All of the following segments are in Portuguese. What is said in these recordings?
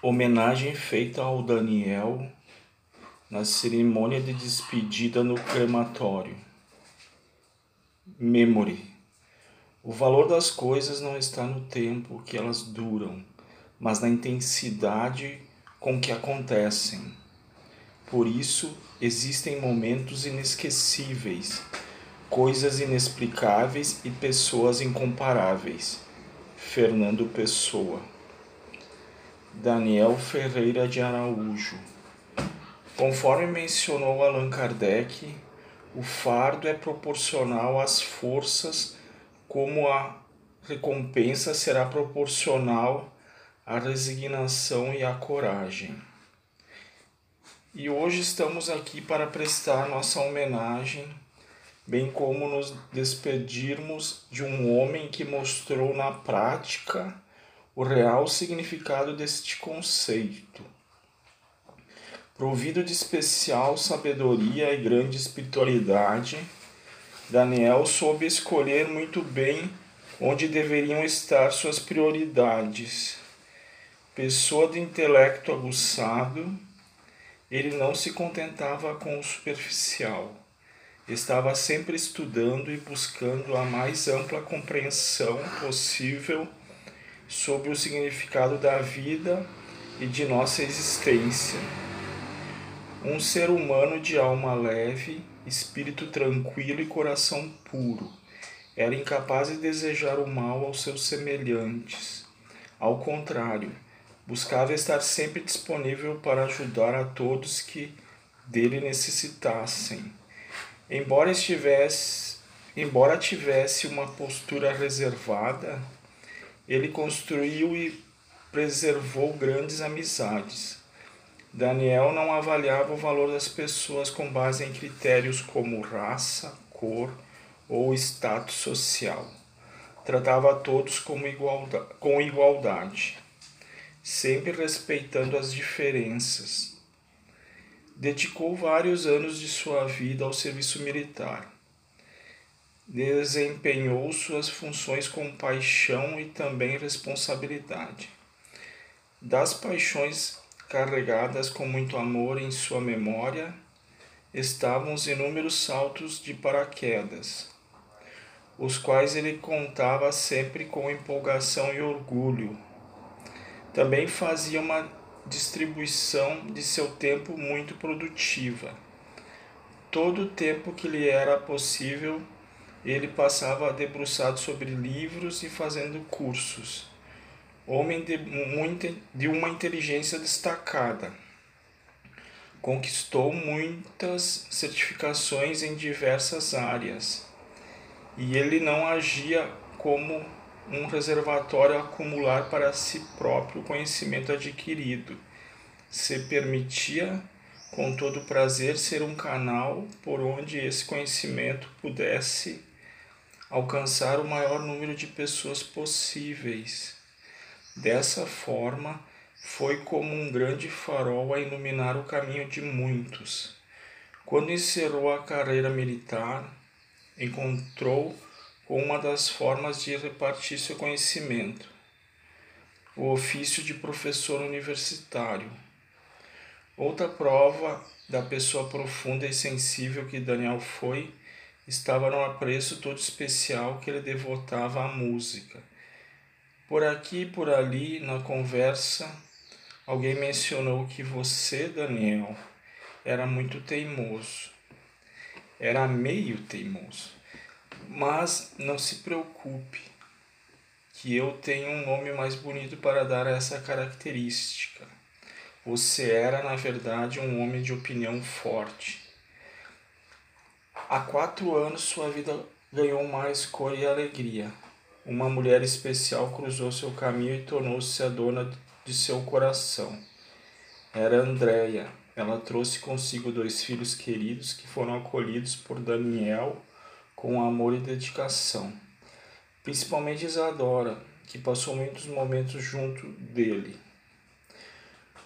Homenagem feita ao Daniel na cerimônia de despedida no crematório. Memory. O valor das coisas não está no tempo que elas duram, mas na intensidade com que acontecem. Por isso, existem momentos inesquecíveis, coisas inexplicáveis e pessoas incomparáveis. Fernando Pessoa. Daniel Ferreira de Araújo. Conforme mencionou Allan Kardec, o fardo é proporcional às forças, como a recompensa será proporcional à resignação e à coragem. E hoje estamos aqui para prestar nossa homenagem, bem como nos despedirmos de um homem que mostrou na prática o real significado deste conceito. Provido de especial sabedoria e grande espiritualidade, Daniel soube escolher muito bem onde deveriam estar suas prioridades. Pessoa de intelecto aguçado, ele não se contentava com o superficial. Estava sempre estudando e buscando a mais ampla compreensão possível sobre o significado da vida e de nossa existência. Um ser humano de alma leve, espírito tranquilo e coração puro, era incapaz de desejar o mal aos seus semelhantes. Ao contrário, buscava estar sempre disponível para ajudar a todos que dele necessitassem. Embora estivesse, embora tivesse uma postura reservada, ele construiu e preservou grandes amizades. Daniel não avaliava o valor das pessoas com base em critérios como raça, cor ou status social. Tratava a todos como igualdade, com igualdade, sempre respeitando as diferenças. Dedicou vários anos de sua vida ao serviço militar desempenhou suas funções com paixão e também responsabilidade. Das paixões carregadas com muito amor em sua memória estavam os inúmeros saltos de paraquedas, os quais ele contava sempre com empolgação e orgulho. Também fazia uma distribuição de seu tempo muito produtiva. Todo o tempo que lhe era possível ele passava debruçado sobre livros e fazendo cursos. Homem de, muita, de uma inteligência destacada. Conquistou muitas certificações em diversas áreas. E ele não agia como um reservatório acumular para si próprio conhecimento adquirido. Se permitia, com todo prazer, ser um canal por onde esse conhecimento pudesse alcançar o maior número de pessoas possíveis. Dessa forma, foi como um grande farol a iluminar o caminho de muitos. Quando encerrou a carreira militar, encontrou com uma das formas de repartir seu conhecimento, o ofício de professor universitário. Outra prova da pessoa profunda e sensível que Daniel foi estava no apreço todo especial que ele devotava à música. Por aqui e por ali, na conversa, alguém mencionou que você, Daniel, era muito teimoso. Era meio teimoso. Mas não se preocupe, que eu tenho um nome mais bonito para dar a essa característica. Você era, na verdade, um homem de opinião forte Há quatro anos sua vida ganhou mais cor e alegria. Uma mulher especial cruzou seu caminho e tornou-se a dona de seu coração. Era Andréia. Ela trouxe consigo dois filhos queridos que foram acolhidos por Daniel com amor e dedicação. Principalmente Isadora, que passou muitos momentos junto dele.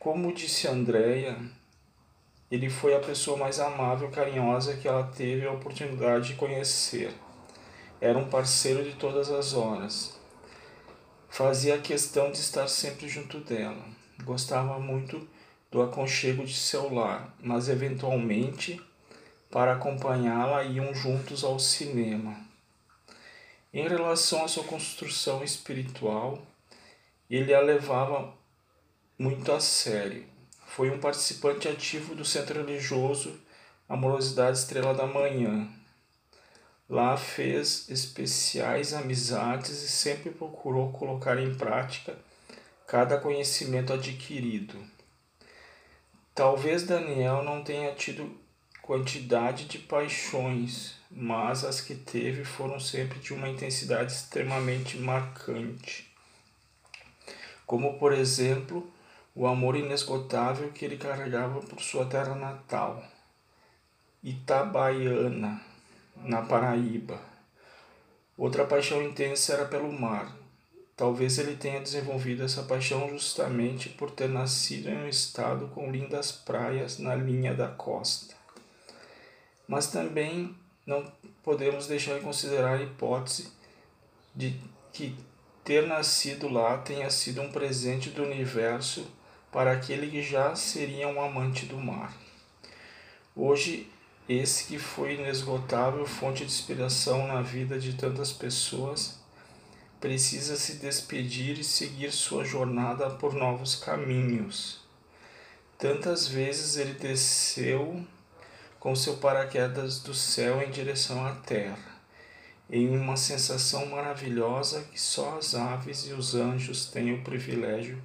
Como disse Andréia, ele foi a pessoa mais amável e carinhosa que ela teve a oportunidade de conhecer. Era um parceiro de todas as horas. Fazia questão de estar sempre junto dela. gostava muito do aconchego de seu lar, mas eventualmente, para acompanhá-la, iam juntos ao cinema. Em relação à sua construção espiritual, ele a levava muito a sério. Foi um participante ativo do centro religioso Amorosidade Estrela da Manhã. Lá fez especiais amizades e sempre procurou colocar em prática cada conhecimento adquirido. Talvez Daniel não tenha tido quantidade de paixões, mas as que teve foram sempre de uma intensidade extremamente marcante. Como, por exemplo, o amor inesgotável que ele carregava por sua terra natal, Itabaiana, na Paraíba. Outra paixão intensa era pelo mar, Talvez ele tenha desenvolvido essa paixão justamente por ter nascido em um estado com lindas praias na linha da costa. Mas também não podemos deixar de considerar a hipótese de que ter nascido lá tenha sido um presente do universo para aquele que já seria um amante do mar. Hoje, esse que foi inesgotável fonte de inspiração na vida de tantas pessoas precisa se despedir e seguir sua jornada por novos caminhos. Tantas vezes ele desceu com seu paraquedas do céu em direção à terra, em uma sensação maravilhosa que só as aves e os anjos têm o privilégio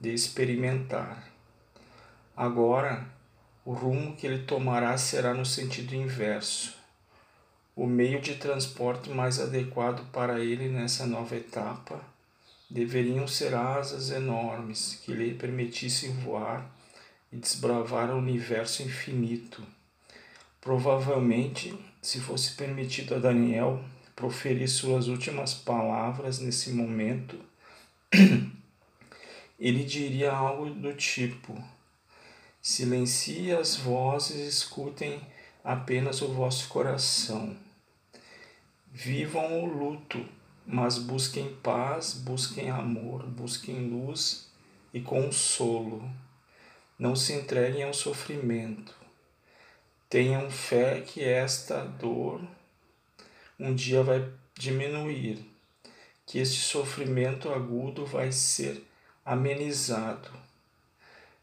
de experimentar. Agora, o rumo que ele tomará será no sentido inverso o meio de transporte mais adequado para ele nessa nova etapa deveriam ser asas enormes que lhe permitissem voar e desbravar o universo infinito. Provavelmente, se fosse permitido a Daniel proferir suas últimas palavras nesse momento, ele diria algo do tipo: Silencie as vozes, escutem apenas o vosso coração. Vivam o luto, mas busquem paz, busquem amor, busquem luz e consolo. Não se entreguem ao sofrimento. Tenham fé que esta dor um dia vai diminuir, que este sofrimento agudo vai ser amenizado.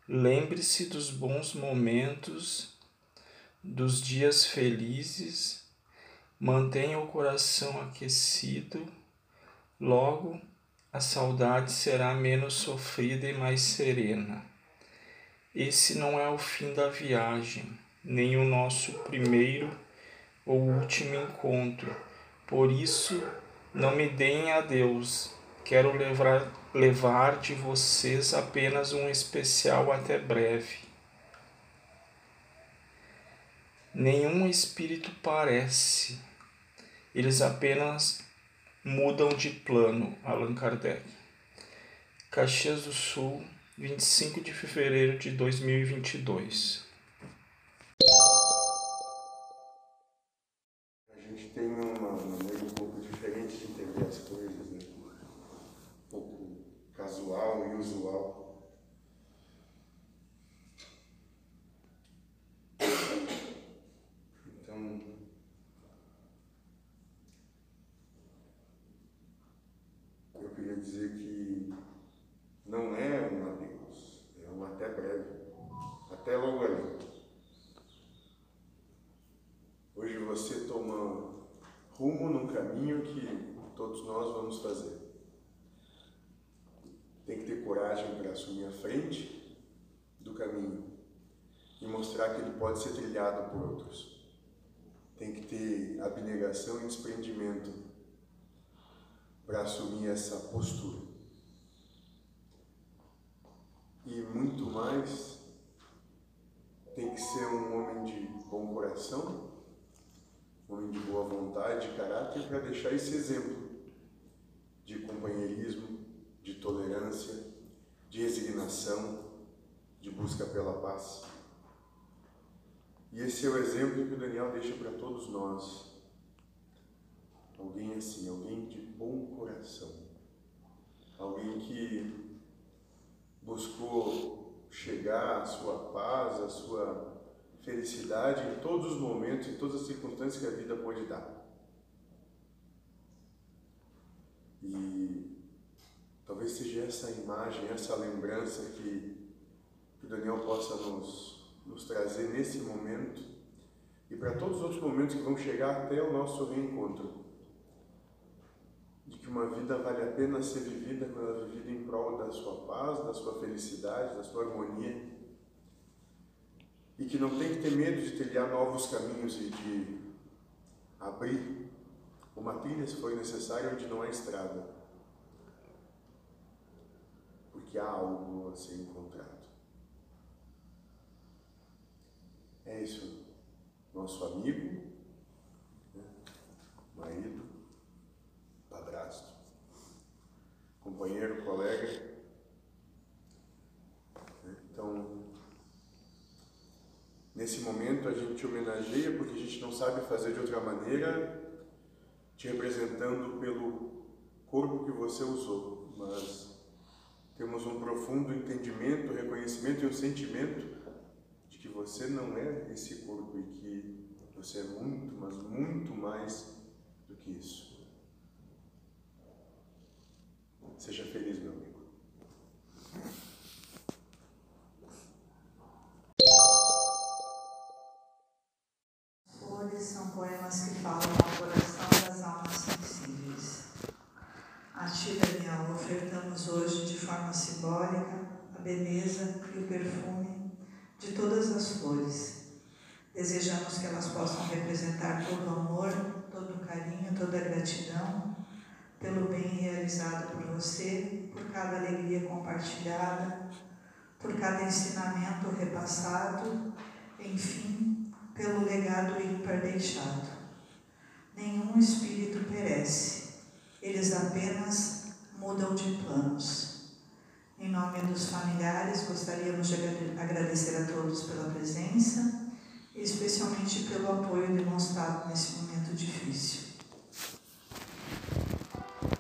Lembre-se dos bons momentos, dos dias felizes Mantenha o coração aquecido, logo a saudade será menos sofrida e mais serena. Esse não é o fim da viagem, nem o nosso primeiro ou último encontro. Por isso, não me deem a Deus. Quero levar, levar de vocês apenas um especial até breve. Nenhum espírito parece eles apenas mudam de plano. Allan Kardec. Caxias do Sul, 25 de fevereiro de 2022. Casual e usual. dizer que não é um adeus, é um até breve, até logo ali. Hoje você toma rumo num caminho que todos nós vamos fazer. Tem que ter coragem para assumir a frente do caminho e mostrar que ele pode ser trilhado por outros. Tem que ter abnegação e desprendimento para assumir essa postura. E muito mais, tem que ser um homem de bom coração, um homem de boa vontade, de caráter, para deixar esse exemplo de companheirismo, de tolerância, resignação, de busca pela paz. E esse é o exemplo que o Daniel deixa para todos nós Alguém assim, alguém de bom coração. Alguém que buscou chegar à sua paz, à sua felicidade em todos os momentos, em todas as circunstâncias que a vida pode dar. E talvez seja essa imagem, essa lembrança que, o Daniel possa nos, nos trazer nesse momento e para todos os outros momentos que vão chegar até o nosso reencontro. De que uma vida vale a pena ser vivida quando ela é vivida em prol da sua paz, da sua felicidade, da sua harmonia. E que não tem que ter medo de trilhar novos caminhos e de abrir uma trilha se for necessário onde não há estrada. Há algo a ser encontrado. É isso nosso amigo, né? marido, padrasto, companheiro, colega. Né? Então, nesse momento a gente te homenageia porque a gente não sabe fazer de outra maneira, te representando pelo corpo que você usou, mas temos um profundo entendimento, reconhecimento e um sentimento de que você não é esse corpo e que você é muito, mas muito mais do que isso. Seja feliz, meu amigo. Flores são poemas que falam ao coração das almas sensíveis. A ti, Daniel, ofertamos hoje de forma simbólica a beleza e o perfume de todas as flores. Desejamos que elas possam representar todo o amor, todo o carinho, toda a gratidão pelo bem realizado por você, por cada alegria compartilhada, por cada ensinamento repassado, enfim, pelo legado ímpar deixado. Nenhum espírito perece, eles apenas mudam de planos. Em nome dos familiares, gostaríamos de agradecer a todos pela presença especialmente pelo apoio demonstrado nesse momento difícil.